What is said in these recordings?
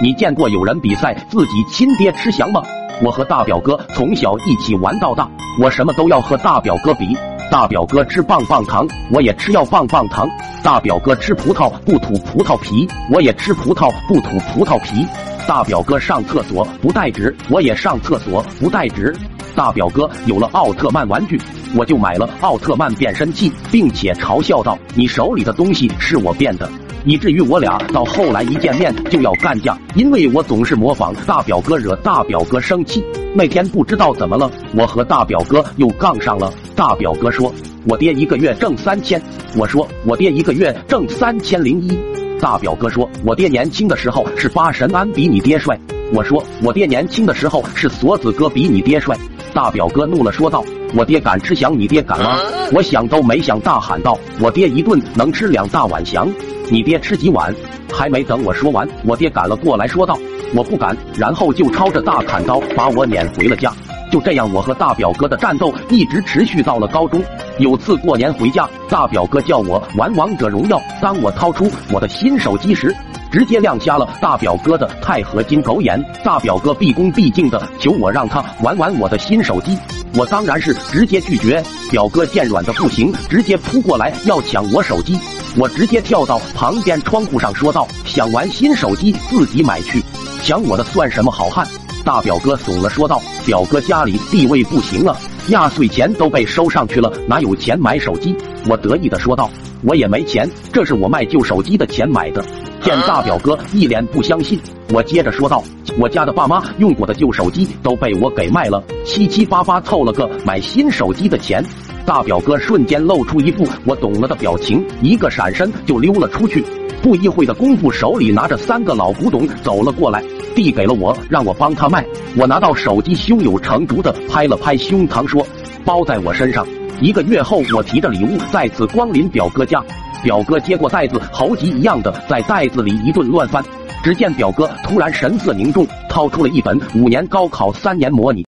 你见过有人比赛自己亲爹吃翔吗？我和大表哥从小一起玩到大，我什么都要和大表哥比。大表哥吃棒棒糖，我也吃要棒棒糖。大表哥吃葡萄不吐葡萄皮，我也吃葡萄不吐葡萄皮。大表哥上厕所不带纸，我也上厕所不带纸。大表哥有了奥特曼玩具，我就买了奥特曼变身器，并且嘲笑道：“你手里的东西是我变的。”以至于我俩到后来一见面就要干架，因为我总是模仿大表哥，惹大表哥生气。那天不知道怎么了，我和大表哥又杠上了。大表哥说：“我爹一个月挣三千。”我说：“我爹一个月挣三千零一。”大表哥说：“我爹年轻的时候是八神庵比你爹帅。”我说：“我爹年轻的时候是锁子哥比你爹帅。”大表哥怒了，说道：“我爹敢吃翔，你爹敢吗？”我想都没想，大喊道：“我爹一顿能吃两大碗翔。”你爹吃几碗？还没等我说完，我爹赶了过来，说道：“我不敢。”然后就抄着大砍刀把我撵回了家。就这样，我和大表哥的战斗一直持续到了高中。有次过年回家，大表哥叫我玩王者荣耀。当我掏出我的新手机时，直接亮瞎了大表哥的钛合金狗眼。大表哥毕恭毕敬的求我让他玩玩我的新手机，我当然是直接拒绝。表哥见软的不行，直接扑过来要抢我手机。我直接跳到旁边窗户上说道：“想玩新手机自己买去，抢我的算什么好汉？”大表哥怂了说道：“表哥家里地位不行了，压岁钱都被收上去了，哪有钱买手机？”我得意的说道：“我也没钱，这是我卖旧手机的钱买的。”见大表哥一脸不相信，我接着说道：“我家的爸妈用过的旧手机都被我给卖了，七七八八凑了个买新手机的钱。”大表哥瞬间露出一副我懂了的表情，一个闪身就溜了出去。不一会的功夫，手里拿着三个老古董走了过来，递给了我，让我帮他卖。我拿到手机，胸有成竹的拍了拍胸膛，说：“包在我身上。”一个月后，我提着礼物再次光临表哥家，表哥接过袋子，猴急一样的在袋子里一顿乱翻。只见表哥突然神色凝重，掏出了一本五年高考三年模拟。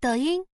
抖音。